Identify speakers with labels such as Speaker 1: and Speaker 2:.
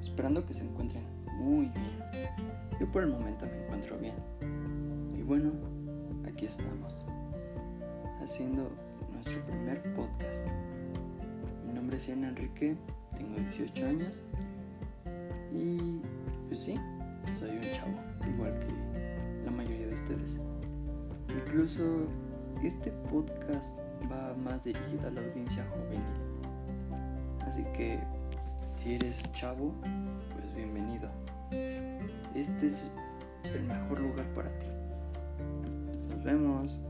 Speaker 1: esperando que se encuentren muy bien. Yo por el momento me encuentro bien. Y bueno, aquí estamos, haciendo nuestro primer podcast. Mi nombre es Ian Enrique, tengo 18 años y pues sí, soy un chavo, igual que la mayoría de ustedes. Incluso este podcast va más dirigido a la audiencia juvenil. Así que si eres chavo, pues bienvenido. Este es el mejor lugar para ti. Nos vemos.